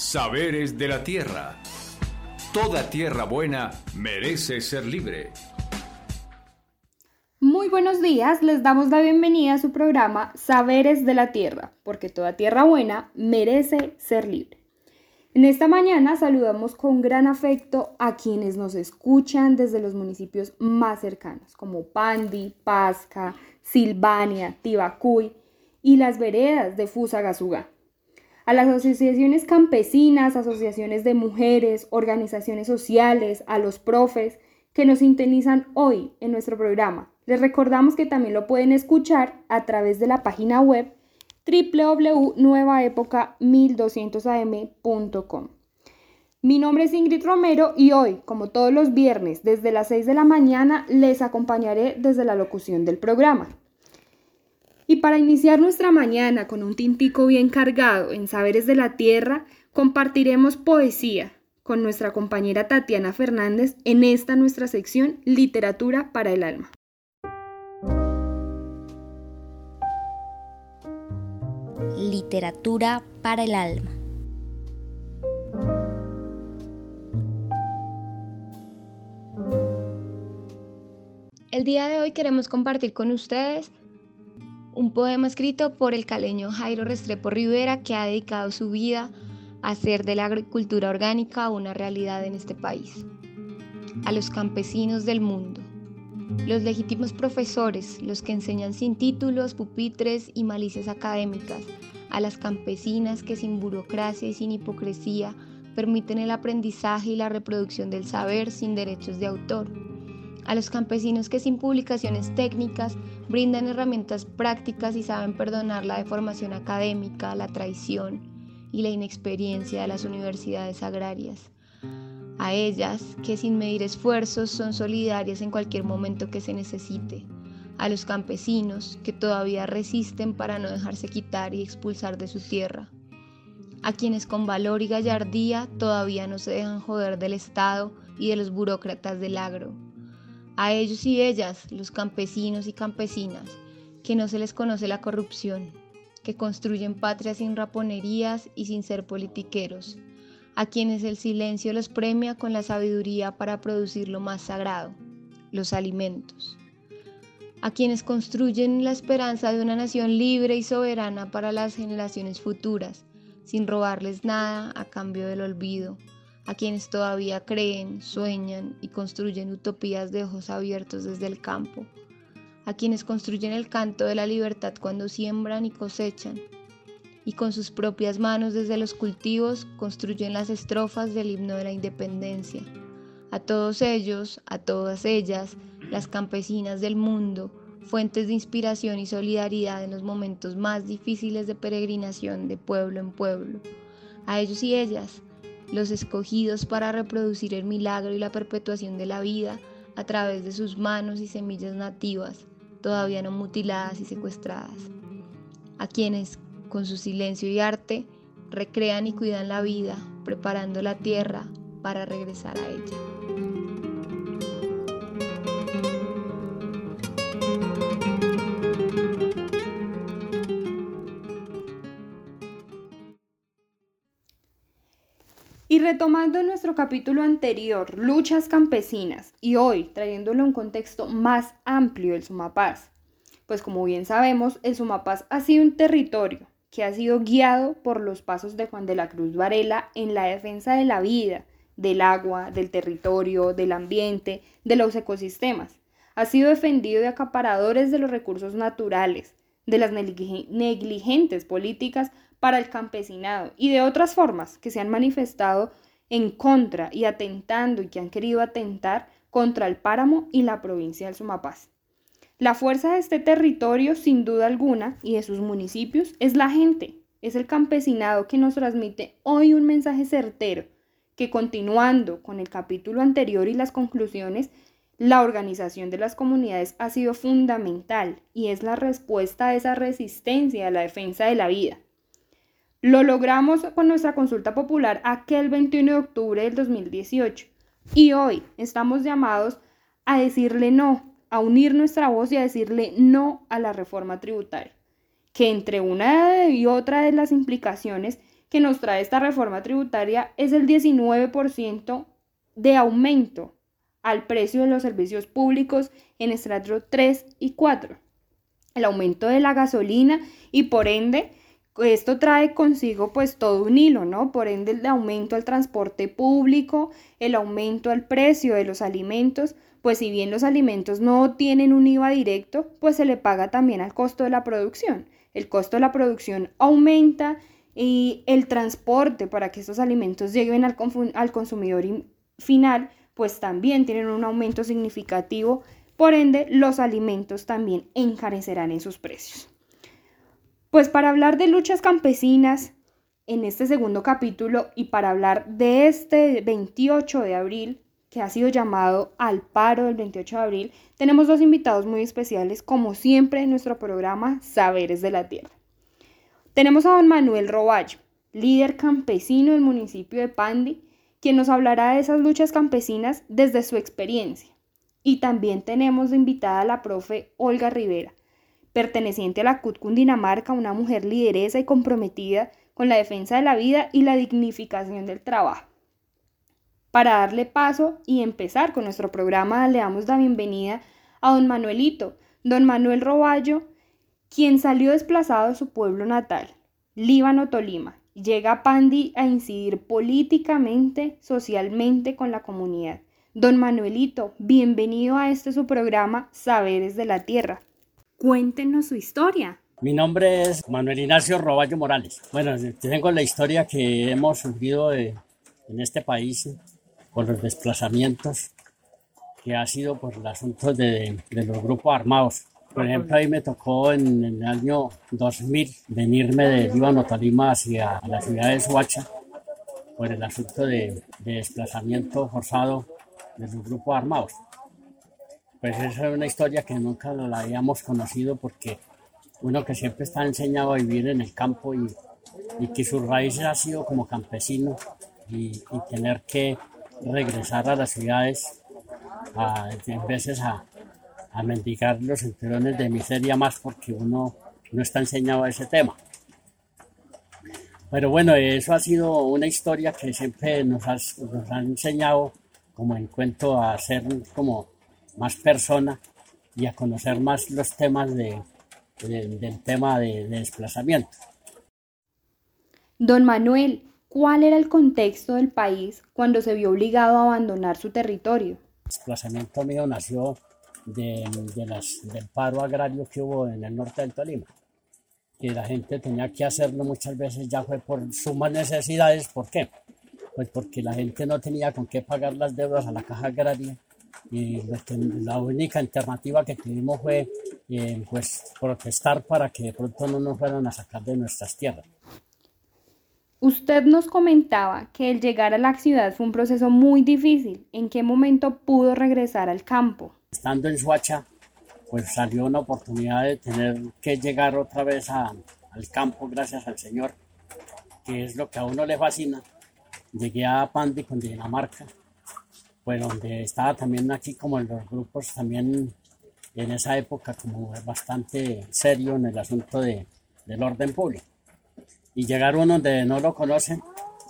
Saberes de la Tierra. Toda tierra buena merece ser libre. Muy buenos días, les damos la bienvenida a su programa Saberes de la Tierra, porque toda tierra buena merece ser libre. En esta mañana saludamos con gran afecto a quienes nos escuchan desde los municipios más cercanos, como Pandi, Pasca, Silvania, Tibacuy y las veredas de Fusagasugá a las asociaciones campesinas, asociaciones de mujeres, organizaciones sociales, a los profes que nos sintonizan hoy en nuestro programa. Les recordamos que también lo pueden escuchar a través de la página web www.nuevaepoca1200am.com. Mi nombre es Ingrid Romero y hoy, como todos los viernes, desde las 6 de la mañana, les acompañaré desde la locución del programa. Y para iniciar nuestra mañana con un tintico bien cargado en Saberes de la Tierra, compartiremos poesía con nuestra compañera Tatiana Fernández en esta nuestra sección Literatura para el Alma. Literatura para el Alma. El día de hoy queremos compartir con ustedes un poema escrito por el caleño Jairo Restrepo Rivera que ha dedicado su vida a hacer de la agricultura orgánica una realidad en este país. A los campesinos del mundo, los legítimos profesores, los que enseñan sin títulos, pupitres y malicias académicas, a las campesinas que sin burocracia y sin hipocresía permiten el aprendizaje y la reproducción del saber sin derechos de autor a los campesinos que sin publicaciones técnicas brindan herramientas prácticas y saben perdonar la deformación académica, la traición y la inexperiencia de las universidades agrarias. A ellas que sin medir esfuerzos son solidarias en cualquier momento que se necesite. A los campesinos que todavía resisten para no dejarse quitar y expulsar de su tierra. A quienes con valor y gallardía todavía no se dejan joder del Estado y de los burócratas del agro a ellos y ellas, los campesinos y campesinas, que no se les conoce la corrupción, que construyen patria sin raponerías y sin ser politiqueros, a quienes el silencio los premia con la sabiduría para producir lo más sagrado, los alimentos, a quienes construyen la esperanza de una nación libre y soberana para las generaciones futuras, sin robarles nada a cambio del olvido, a quienes todavía creen, sueñan y construyen utopías de ojos abiertos desde el campo, a quienes construyen el canto de la libertad cuando siembran y cosechan, y con sus propias manos desde los cultivos construyen las estrofas del himno de la independencia. A todos ellos, a todas ellas, las campesinas del mundo, fuentes de inspiración y solidaridad en los momentos más difíciles de peregrinación de pueblo en pueblo. A ellos y ellas, los escogidos para reproducir el milagro y la perpetuación de la vida a través de sus manos y semillas nativas, todavía no mutiladas y secuestradas, a quienes, con su silencio y arte, recrean y cuidan la vida, preparando la tierra para regresar a ella. Y retomando nuestro capítulo anterior, luchas campesinas, y hoy trayéndolo a un contexto más amplio el Sumapaz, pues como bien sabemos, el Sumapaz ha sido un territorio que ha sido guiado por los pasos de Juan de la Cruz Varela en la defensa de la vida, del agua, del territorio, del ambiente, de los ecosistemas. Ha sido defendido de acaparadores de los recursos naturales, de las negligentes políticas para el campesinado y de otras formas que se han manifestado en contra y atentando y que han querido atentar contra el páramo y la provincia del Sumapaz. La fuerza de este territorio, sin duda alguna, y de sus municipios, es la gente, es el campesinado que nos transmite hoy un mensaje certero, que continuando con el capítulo anterior y las conclusiones, la organización de las comunidades ha sido fundamental y es la respuesta a esa resistencia a la defensa de la vida. Lo logramos con nuestra consulta popular aquel 21 de octubre del 2018 y hoy estamos llamados a decirle no, a unir nuestra voz y a decirle no a la reforma tributaria, que entre una y otra de las implicaciones que nos trae esta reforma tributaria es el 19% de aumento al precio de los servicios públicos en estrato 3 y 4. El aumento de la gasolina y por ende esto trae consigo pues todo un hilo, ¿no? Por ende el aumento al transporte público, el aumento al precio de los alimentos, pues si bien los alimentos no tienen un IVA directo, pues se le paga también al costo de la producción. El costo de la producción aumenta y el transporte para que estos alimentos lleguen al, consumidor final, pues también tienen un aumento significativo. Por ende, los alimentos también encarecerán en sus precios. Pues para hablar de luchas campesinas en este segundo capítulo y para hablar de este 28 de abril, que ha sido llamado al paro del 28 de abril, tenemos dos invitados muy especiales, como siempre en nuestro programa Saberes de la Tierra. Tenemos a don Manuel Roballo, líder campesino del municipio de Pandi, quien nos hablará de esas luchas campesinas desde su experiencia. Y también tenemos invitada a la profe Olga Rivera, perteneciente a la CUT Cundinamarca, una mujer lideresa y comprometida con la defensa de la vida y la dignificación del trabajo. Para darle paso y empezar con nuestro programa, le damos la bienvenida a don Manuelito, don Manuel Roballo, quien salió desplazado de su pueblo natal, Líbano, Tolima, llega a Pandi a incidir políticamente, socialmente con la comunidad. Don Manuelito, bienvenido a este su programa Saberes de la Tierra. Cuéntenos su historia. Mi nombre es Manuel Ignacio Roballo Morales. Bueno, tengo la historia que hemos sufrido en este país por los desplazamientos que ha sido por el asunto de, los grupos armados. Por ejemplo, ahí me tocó en, el año 2000 venirme de Líbano, Tolima hacia la ciudad de Suacha por el asunto de, de desplazamiento forzado de los grupos armados. Pues esa es una historia que nunca la habíamos conocido porque uno que siempre está enseñado a vivir en el campo y, que sus raíces ha sido como campesino y, tener que regresar a las ciudades a, veces a, mendigar los enterones de miseria más porque uno no está enseñado a ese tema. Pero bueno, eso ha sido una historia que siempre nos, nos ha enseñado como en cuento a ser como más persona y a conocer más los temas de, del tema de, desplazamiento. Don Manuel, ¿cuál era el contexto del país cuando se vio obligado a abandonar su territorio? El desplazamiento mío nació de, las, del paro agrario que hubo en el norte del Tolima. Que la gente tenía que hacerlo muchas veces ya fue por sumas necesidades. ¿Por qué? Pues porque la gente no tenía con qué pagar las deudas a la caja agraria y la única alternativa que tuvimos fue eh, pues, protestar para que de pronto no nos fueran a sacar de nuestras tierras. Usted nos comentaba que el llegar a la ciudad fue un proceso muy difícil. ¿En qué momento pudo regresar al campo? Estando en Suacha, pues salió una oportunidad de tener que llegar otra vez al campo, gracias al Señor, que es lo que a uno le fascina. Llegué a Pandi con Dinamarca pues donde estaba también aquí como en los grupos también en esa época como bastante serio en el asunto de, del orden público. Y llegar uno donde no lo conocen,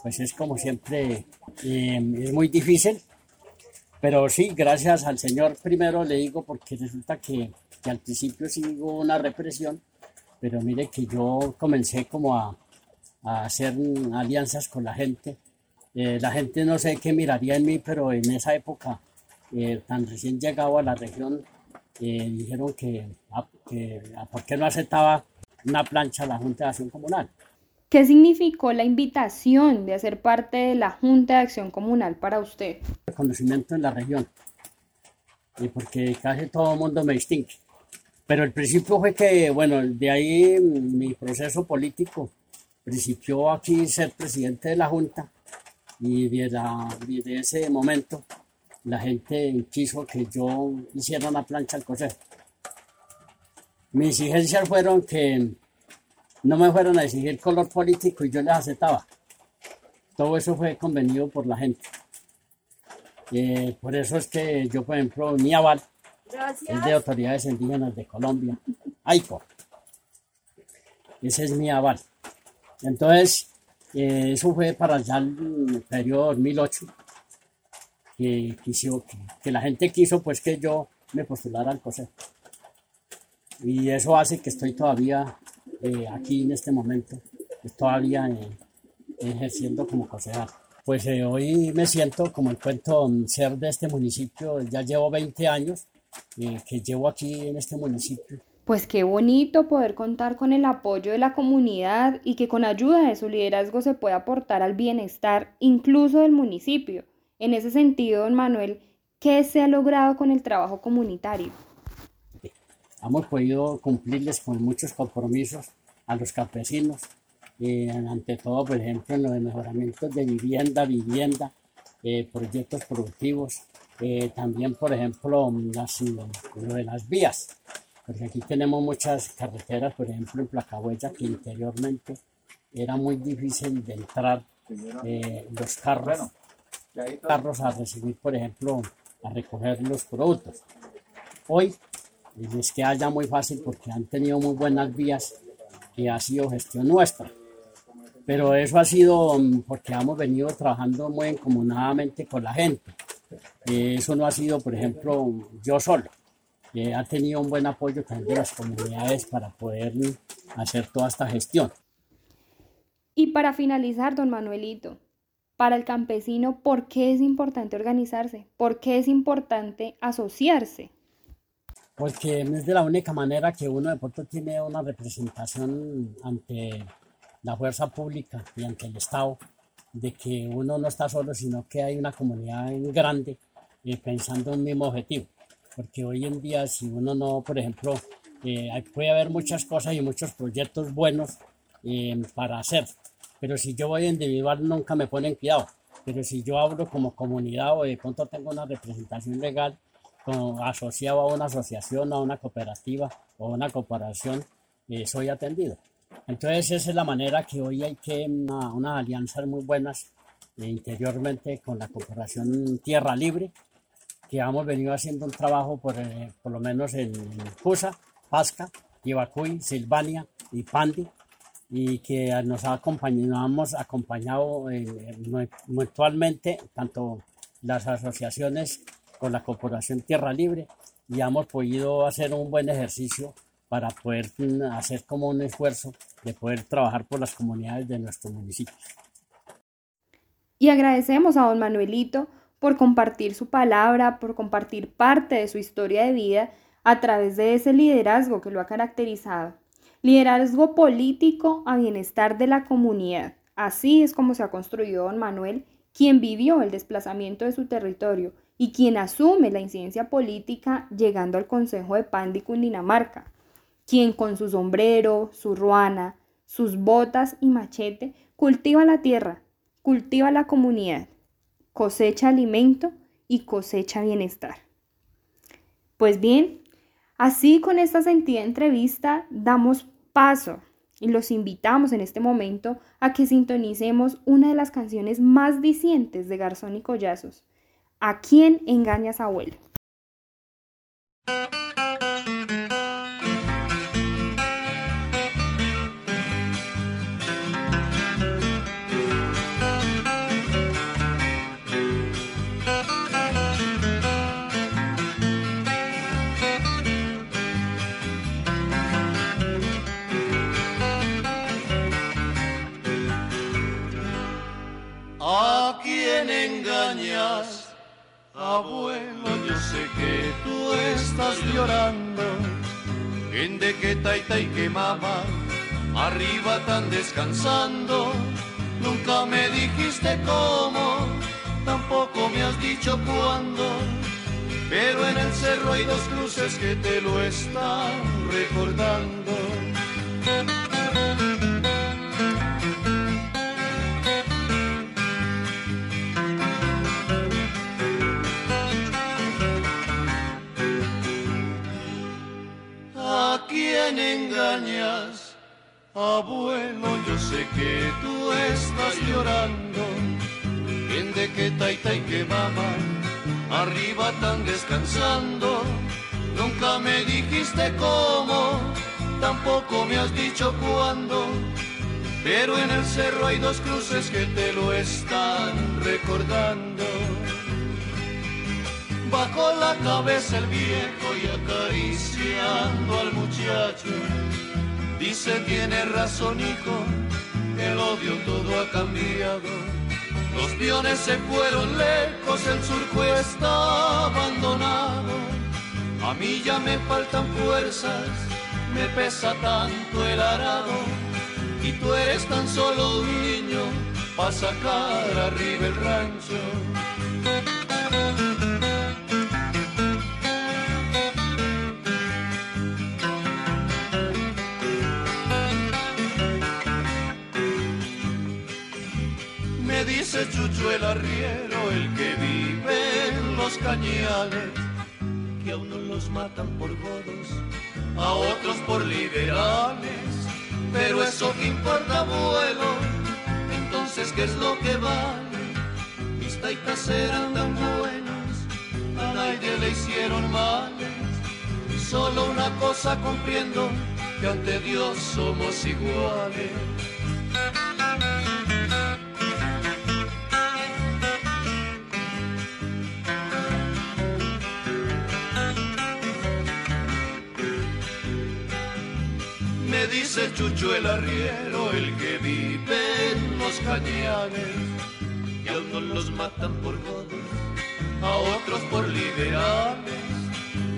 pues es como siempre, eh, es muy difícil, pero sí, gracias al Señor primero le digo porque resulta que, que al principio sí hubo una represión, pero mire que yo comencé como a, a hacer alianzas con la gente eh, la gente no sé qué miraría en mí, pero en esa época, eh, tan recién llegado a la región, eh, dijeron que, ah, que por qué no aceptaba una plancha a la Junta de Acción Comunal. ¿Qué significó la invitación de hacer parte de la Junta de Acción Comunal para usted? Reconocimiento en la región, y porque casi todo el mundo me distingue. Pero el principio fue que, bueno, de ahí mi proceso político principió aquí ser presidente de la Junta y desde, ese momento la gente quiso que yo hiciera una plancha al coser. Mis exigencias fueron que no me fueran a exigir color político y yo les aceptaba. Todo eso fue convenido por la gente. Eh, por eso es que yo, por ejemplo, mi aval es de autoridades indígenas de Colombia, AICO. Ese es mi aval. Entonces, Eh, eso fue para allá el periodo 2008, que, quiso, que, la gente quiso pues que yo me postulara al consejo. Y eso hace que estoy todavía eh, aquí en este momento, todavía eh, ejerciendo como concejal. Pues hoy me siento como el cuento ser de este municipio, ya llevo 20 años que llevo aquí en este municipio pues qué bonito poder contar con el apoyo de la comunidad y que con ayuda de su liderazgo se pueda aportar al bienestar incluso del municipio. En ese sentido, don Manuel, ¿qué se ha logrado con el trabajo comunitario? Hemos podido cumplirles con muchos compromisos a los campesinos, eh, ante todo, por ejemplo, en los mejoramientos de vivienda, vivienda, eh, proyectos productivos, eh, también, por ejemplo, las, lo de las vías porque aquí tenemos muchas carreteras, por ejemplo en Placahuella, que interiormente era muy difícil de entrar eh, los carros, carros a recibir, por ejemplo, a recoger los productos. Hoy les queda ya muy fácil porque han tenido muy buenas vías y ha sido gestión nuestra. Pero eso ha sido mm, porque hemos venido trabajando muy encomunadamente con la gente. Eso no ha sido, por ejemplo, yo solo ha tenido un buen apoyo también de las comunidades para poder hacer toda esta gestión. Y para finalizar, don Manuelito, para el campesino, ¿por qué es importante organizarse? ¿Por qué es importante asociarse? Porque es de la única manera que uno de pronto tiene una representación ante la fuerza pública y ante el Estado, de que uno no está solo, sino que hay una comunidad grande y pensando en un mismo objetivo porque hoy en día si uno no, por ejemplo, eh, puede haber muchas cosas y muchos proyectos buenos eh, para hacer, pero si yo voy individual nunca me ponen cuidado, pero si yo hablo como comunidad o de pronto tengo una representación legal como asociado a una asociación, a una cooperativa o una corporación, eh, soy atendido. Entonces esa es la manera que hoy hay que una, unas alianzas muy buenas interiormente con la Corporación Tierra Libre, que hemos venido haciendo un trabajo por, eh, por lo menos en Cusa, Pasca, Ibacuy, Silvania y Pandi, y que nos ha acompañado, hemos acompañado eh, mutuamente tanto las asociaciones con la Corporación Tierra Libre y hemos podido hacer un buen ejercicio para poder mm, hacer como un esfuerzo de poder trabajar por las comunidades de nuestro municipio. Y agradecemos a don Manuelito por compartir su palabra, por compartir parte de su historia de vida a través de ese liderazgo que lo ha caracterizado. Liderazgo político a bienestar de la comunidad. Así es como se ha construido don Manuel, quien vivió el desplazamiento de su territorio y quien asume la incidencia política llegando al Consejo de Pandi Cundinamarca, quien con su sombrero, su ruana, sus botas y machete cultiva la tierra, cultiva la comunidad cosecha alimento y cosecha bienestar. Pues bien, así con esta sentida entrevista damos paso y los invitamos en este momento a que sintonicemos una de las canciones más dicientes de Garzón y Collazos. ¿A quién engañas abuelo? Abuelo, yo sé que tú estás llorando, en de que taita y que mamá arriba tan descansando. Nunca me dijiste cómo, tampoco me has dicho cuándo, pero en el cerro hay dos cruces que te lo están recordando. Engañas. Abuelo, yo sé que tú estás llorando. En de que taita y que mamá, arriba tan descansando. Nunca me dijiste cómo, tampoco me has dicho cuándo. pero en el cerro hay dos cruces que te lo están recordando. Bajó la cabeza el viejo y acariciando al muchacho, dice tiene razón hijo, el odio todo ha cambiado. Los piones se fueron lejos, el surco está abandonado. A mí ya me faltan fuerzas, me pesa tanto el arado y tú eres tan solo un niño para sacar arriba el rancho. Chucho el arriero, el que vive en los cañales, que a unos los matan por godos, a otros por liberales pero eso que importa, abuelo, entonces ¿qué es lo que vale? Mis taitas eran tan buenas, a nadie le hicieron males. Solo una cosa comprendo, que ante Dios somos iguales. Dice Chucho el arriero, el que vive en los cañanes, y a unos los matan por godos, a otros por liberales,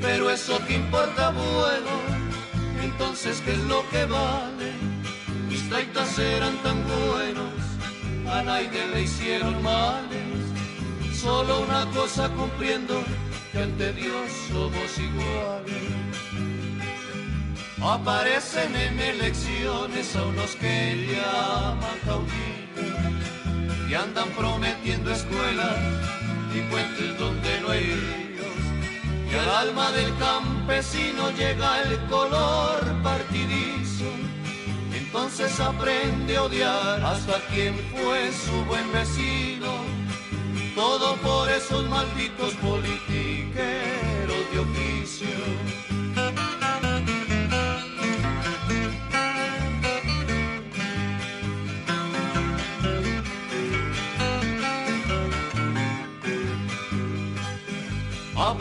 pero eso que importa, bueno, entonces ¿qué es lo que vale? Mis taitas eran tan buenos, a nadie le hicieron males, solo una cosa cumpliendo, que ante Dios somos iguales. Aparecen en elecciones a unos que llaman caudillos y andan prometiendo escuelas y puentes donde no hay ríos. Y al alma del campesino llega el color partidizo. Entonces aprende a odiar hasta quien fue su buen vecino. Todo por esos malditos politiqueros de oficio.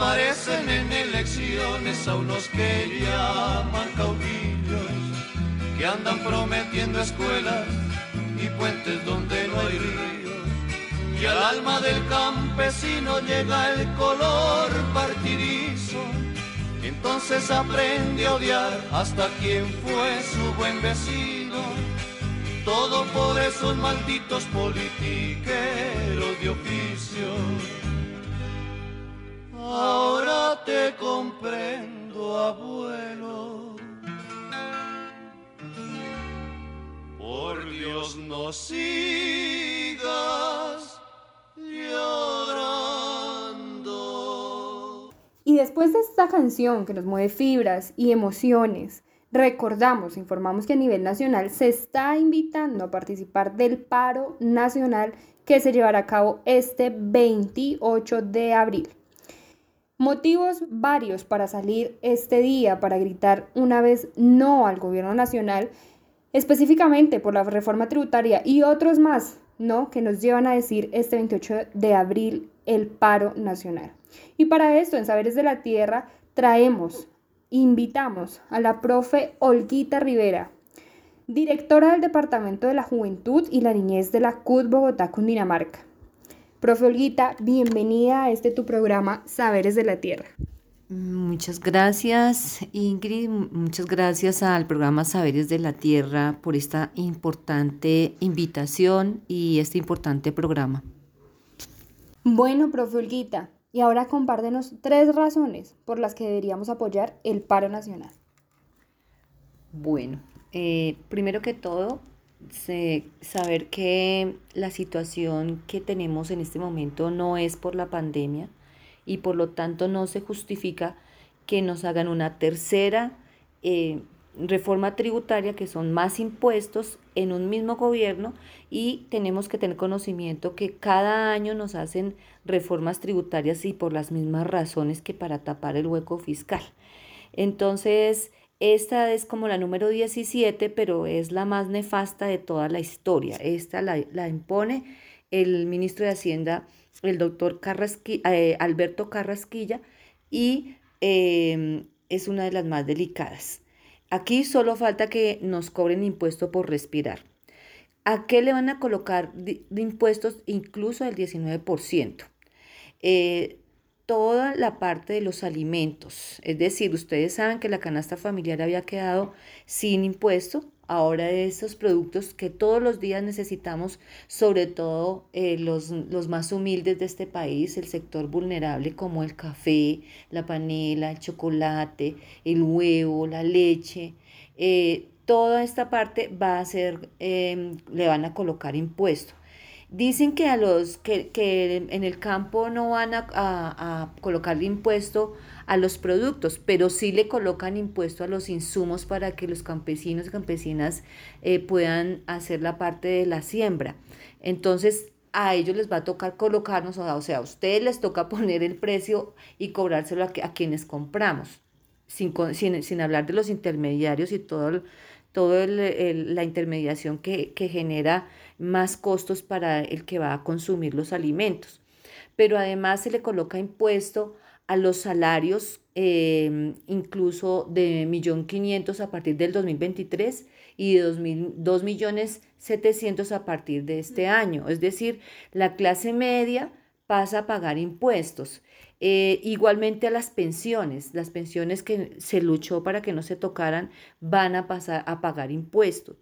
Aparecen en elecciones a unos que llaman caudillos, que andan prometiendo escuelas y puentes donde no hay ríos. Y al alma del campesino llega el color partidizo. Entonces aprende a odiar hasta quien fue su buen vecino. Todo por esos malditos politiqueros de oficio. Ahora te comprendo, abuelo. Por Dios no sigas llorando. Y después de esta canción que nos mueve fibras y emociones, recordamos, informamos que a nivel nacional se está invitando a participar del paro nacional que se llevará a cabo este 28 de abril. Motivos varios para salir este día para gritar una vez no al gobierno nacional, específicamente por la reforma tributaria y otros más, ¿no? Que nos llevan a decir este 28 de abril el paro nacional. Y para esto, en Saberes de la Tierra, traemos, invitamos a la profe Olguita Rivera, directora del Departamento de la Juventud y la Niñez de la CUT Bogotá, Cundinamarca. Profe Olguita, bienvenida a este tu programa Saberes de la Tierra. Muchas gracias Ingrid, muchas gracias al programa Saberes de la Tierra por esta importante invitación y este importante programa. Bueno, profe Olguita, y ahora compártenos tres razones por las que deberíamos apoyar el paro nacional. Bueno, eh, primero que todo, saber que la situación que tenemos en este momento no es por la pandemia y por lo tanto no se justifica que nos hagan una tercera eh, reforma tributaria que son más impuestos en un mismo gobierno y tenemos que tener conocimiento que cada año nos hacen reformas tributarias y por las mismas razones que para tapar el hueco fiscal. Entonces, Esta es como la número 17, pero es la más nefasta de toda la historia. Esta la, impone el ministro de Hacienda, el doctor eh, Alberto Carrasquilla, y em, es una de las más delicadas. Aquí solo falta que nos cobren impuesto por respirar. ¿A qué le van a colocar impuestos incluso del 19%? Eh, toda la parte de los alimentos. Es decir, ustedes saben que la canasta familiar había quedado sin impuesto. Ahora esos productos que todos los días necesitamos, sobre todo eh, los, los, más humildes de este país, el sector vulnerable como el café, la panela, el chocolate, el huevo, la leche, eh, toda esta parte va a ser, em, le van a colocar impuesto. Dicen que a los que, que en el campo no van a, a, colocarle impuesto a los productos, pero sí le colocan impuesto a los insumos para que los campesinos y campesinas eh, puedan hacer la parte de la siembra. Entonces, a ellos les va a tocar colocarnos, o sea, a ustedes les toca poner el precio y cobrárselo a, a quienes compramos, sin, sin, sin, hablar de los intermediarios y todo toda la intermediación que, que genera más costos para el que va a consumir los alimentos. Pero además se le coloca impuesto a los salarios em, incluso de 1.500.000 a partir del 2023 y de 2.700.000 a partir de este año. Es decir, la clase media pasa a pagar impuestos. Eh, igualmente a las pensiones, las pensiones que se luchó para que no se tocaran van a pasar a pagar impuestos.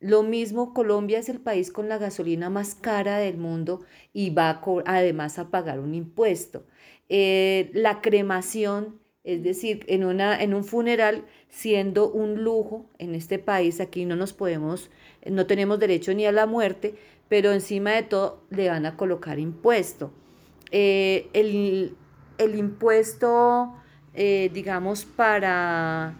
Lo mismo, Colombia es el país con la gasolina más cara del mundo y va además a pagar un impuesto. Eh, la cremación, es decir, en, una, en un funeral, siendo un lujo en este país, aquí no nos podemos, no tenemos derecho ni a la muerte, pero encima de todo le van a colocar impuesto. Eh, el, impuesto, eh, digamos, para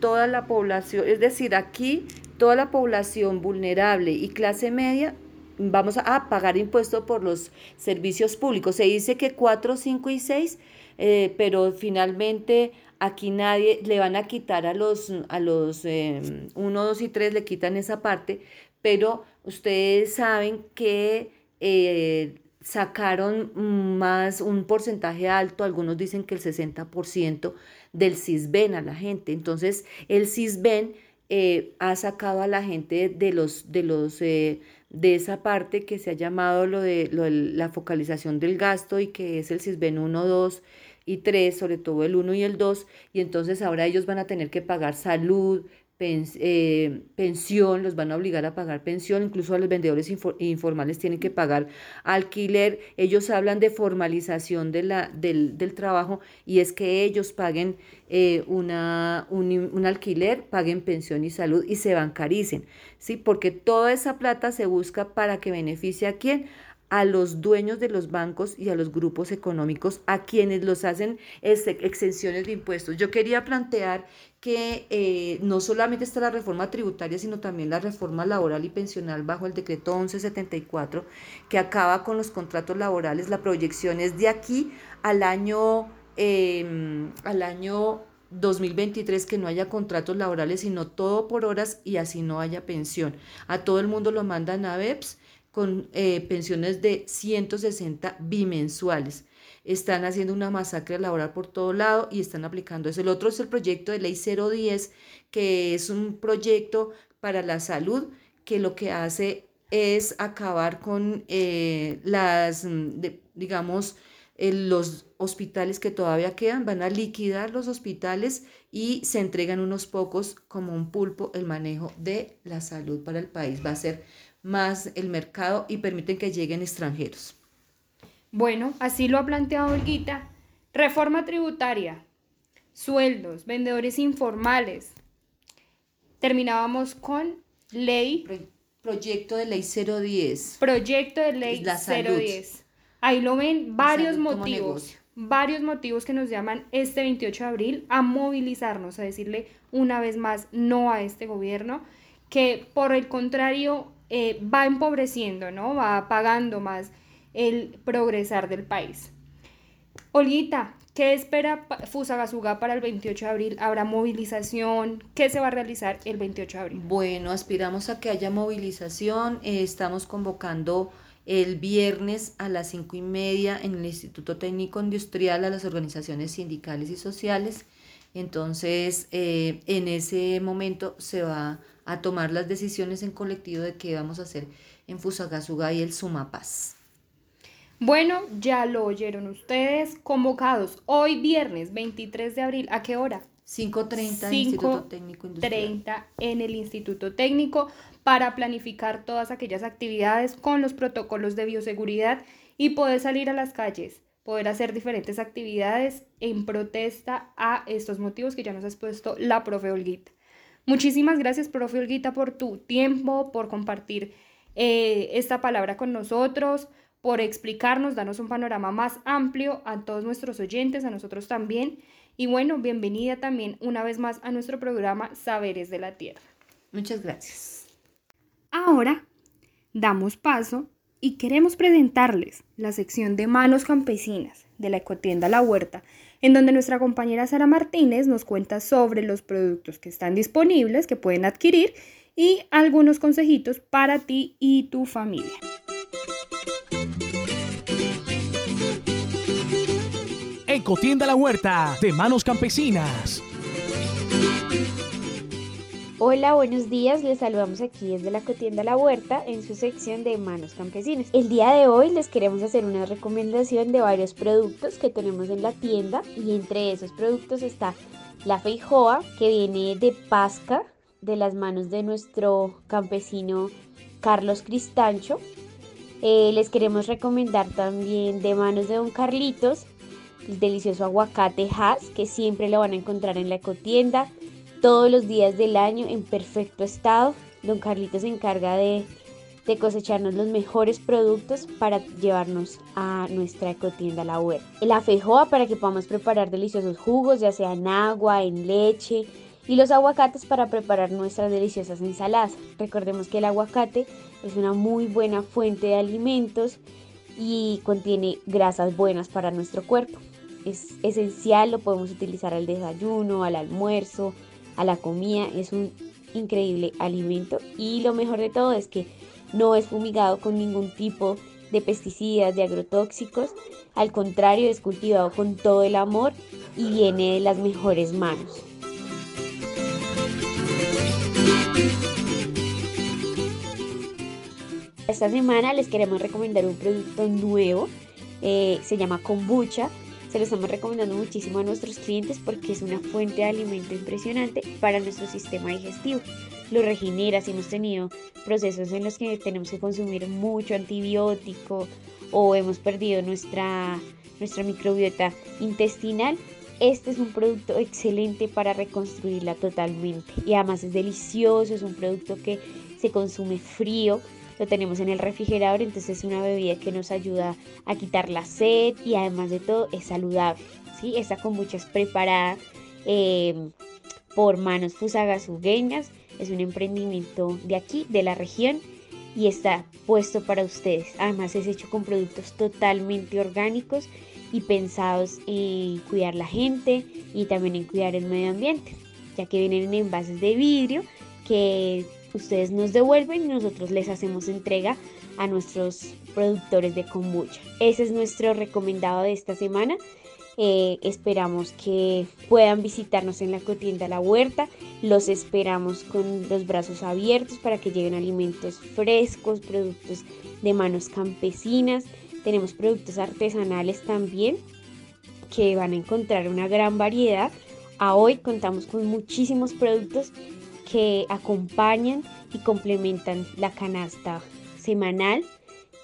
toda la población, es decir, aquí toda la población vulnerable y clase media vamos a pagar impuestos por los servicios públicos. Se dice que 4, 5 y 6, eh, pero finalmente aquí nadie le van a quitar a los, a los 1, em, 2 y 3, le quitan esa parte, pero ustedes saben que eh, sacaron más un porcentaje alto, algunos dicen que el 60% del CISBEN a la gente. Entonces, el CISBEN eh, ha sacado a la gente de los, de los, eh, de esa parte que se ha llamado lo de, lo de, la focalización del gasto y que es el CISBEN 1, 2 y 3, sobre todo el 1 y el 2, y entonces ahora ellos van a tener que pagar salud, eh, pensión, los van a obligar a pagar pensión, incluso a los vendedores informales tienen que pagar alquiler. Ellos hablan de formalización de la, del, del trabajo y es que ellos paguen eh, una, un, un, alquiler, paguen pensión y salud y se bancaricen, ¿sí? Porque toda esa plata se busca para que beneficie a quién? a los dueños de los bancos y a los grupos económicos a quienes los hacen exenciones de impuestos. Yo quería plantear que eh, no solamente está la reforma tributaria, sino también la reforma laboral y pensional bajo el decreto 1174, que acaba con los contratos laborales. La proyección es de aquí al año, em, al año 2023 que no haya contratos laborales, sino todo por horas y así no haya pensión. A todo el mundo lo mandan a BEPS con eh, pensiones de 160 bimensuales. Están haciendo una masacre laboral por todo lado y están aplicando eso. El otro es el proyecto de ley 010, que es un proyecto para la salud que lo que hace es acabar con eh, las, mm, digamos, los hospitales que todavía quedan, van a liquidar los hospitales y se entregan unos pocos como un pulpo el manejo de la salud para el país. Va a ser más el mercado y permiten que lleguen extranjeros. Bueno, así lo ha planteado Olguita. Reforma tributaria, sueldos, vendedores informales. Terminábamos con ley. proyecto de ley 010. Proyecto de ley 010. Ahí lo ven varios motivos. Varios motivos que nos llaman este 28 de abril a movilizarnos, a decirle una vez más no a este gobierno, que por el contrario eh, va empobreciendo, ¿no? Va pagando más el progresar del país. Olguita, ¿Qué espera Fusagasugá para el 28 de abril? ¿Habrá movilización? ¿Qué se va a realizar el 28 de abril? Bueno, aspiramos a que haya movilización. Eh, estamos convocando el viernes a las cinco y media en el Instituto Técnico Industrial a las organizaciones sindicales y sociales. Entonces, eh, en ese momento se va a tomar las decisiones en colectivo de qué vamos a hacer en Fusagasugá y el Sumapaz. Bueno, ya lo oyeron ustedes, convocados hoy viernes 23 de abril, ¿a qué hora? 5.30 en el Instituto Técnico Industrial. en el Instituto Técnico para planificar todas aquellas actividades con los protocolos de bioseguridad y poder salir a las calles, poder hacer diferentes actividades en protesta a estos motivos que ya nos ha expuesto la profe Olguita. Muchísimas gracias, profe Olguita, por tu tiempo, por compartir eh, esta palabra con nosotros, por explicarnos, darnos un panorama más amplio a todos nuestros oyentes, a nosotros también. Y bueno, bienvenida también una vez más a nuestro programa Saberes de la Tierra. Muchas gracias. Ahora damos paso y queremos presentarles la sección de manos campesinas de la ecotienda La Huerta, en donde nuestra compañera Sara Martínez nos cuenta sobre los productos que están disponibles, que pueden adquirir y algunos consejitos para ti y tu familia. Ecotienda La Huerta de Manos Campesinas. Hola, buenos días. Les saludamos aquí desde la Ecotienda La Huerta en su sección de Manos Campesinas. El día de hoy les queremos hacer una recomendación de varios productos que tenemos en la tienda y entre esos productos está la feijoa que viene de Pasca de las manos de nuestro campesino Carlos Cristancho. Eh, les queremos recomendar también de manos de Don Carlitos el delicioso aguacate Hass que siempre lo van a encontrar en la ecotienda todos los días del año en perfecto estado. Don Carlito se encarga de, cosecharnos los mejores productos para llevarnos a nuestra ecotienda La Huerta. La fejoa para que podamos preparar deliciosos jugos, ya sea en agua, en leche, y los aguacates para preparar nuestras deliciosas ensaladas. Recordemos que el aguacate es una muy buena fuente de alimentos y contiene grasas buenas para nuestro cuerpo es esencial, lo podemos utilizar al desayuno, al almuerzo, a la comida, es un increíble alimento. Y lo mejor de todo es que no es fumigado con ningún tipo de pesticidas, de agrotóxicos, al contrario es cultivado con todo el amor y viene de las mejores manos. Esta semana les queremos recomendar un producto nuevo, eh, se llama kombucha se lo estamos recomendando muchísimo a nuestros clientes porque es una fuente de alimento impresionante para nuestro sistema digestivo. Lo regenera si hemos tenido procesos en los que tenemos que consumir mucho antibiótico o hemos perdido nuestra, nuestra microbiota intestinal. Este es un producto excelente para reconstruirla totalmente y además es delicioso, es un producto que se consume frío, lo tenemos en el refrigerador, entonces es una bebida que nos ayuda a quitar la sed y además de todo es saludable. ¿sí? Esta kombucha es preparada eh, por manos fusagasugueñas, es un emprendimiento de aquí, de la región y está puesto para ustedes. Además es hecho con productos totalmente orgánicos y pensados en cuidar la gente y también en cuidar el medio ambiente, ya que vienen en envases de vidrio que ustedes nos devuelven y nosotros les hacemos entrega a nuestros productores de kombucha. Ese es nuestro recomendado de esta semana. Eh, esperamos que puedan visitarnos en la cotienda La Huerta. Los esperamos con los brazos abiertos para que lleguen alimentos frescos, productos de manos campesinas. Tenemos productos artesanales también que van a encontrar una gran variedad. A hoy contamos con muchísimos productos que acompañan y complementan la canasta semanal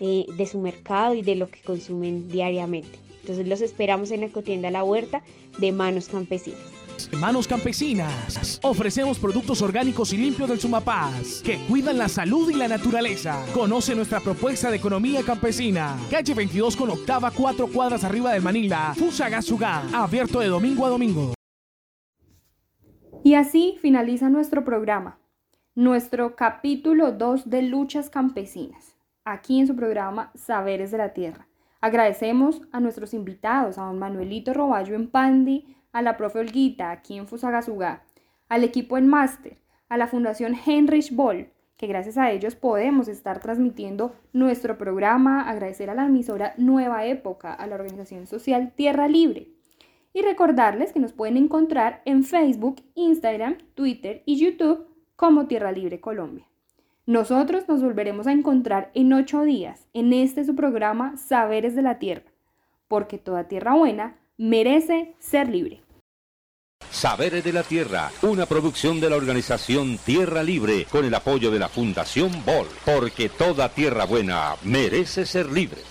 eh, de su mercado y de lo que consumen diariamente. Entonces los esperamos en la cotienda La Huerta de Manos Campesinas. Manos Campesinas. Ofrecemos productos orgánicos y limpios del Sumapaz que cuidan la salud y la naturaleza. Conoce nuestra propuesta de economía campesina. Calle 22 con octava, cuatro cuadras arriba del Manila. Fusagasugá. Abierto de domingo a domingo. Y así finaliza nuestro programa, nuestro capítulo 2 de Luchas Campesinas, aquí en su programa Saberes de la Tierra. Agradecemos a nuestros invitados, a don Manuelito Roballo en Pandi, a la profe Olguita aquí en Fusagasugá, al equipo en Máster, a la Fundación Heinrich Boll, que gracias a ellos podemos estar transmitiendo nuestro programa, agradecer a la emisora Nueva Época, a la organización social Tierra Libre. Y recordarles que nos pueden encontrar en Facebook, Instagram, Twitter y YouTube como Tierra Libre Colombia. Nosotros nos volveremos a encontrar en ocho días en este su programa Saberes de la Tierra, porque toda tierra buena merece ser libre. Saberes de la Tierra, una producción de la organización Tierra Libre con el apoyo de la Fundación Bol, porque toda tierra buena merece ser libre.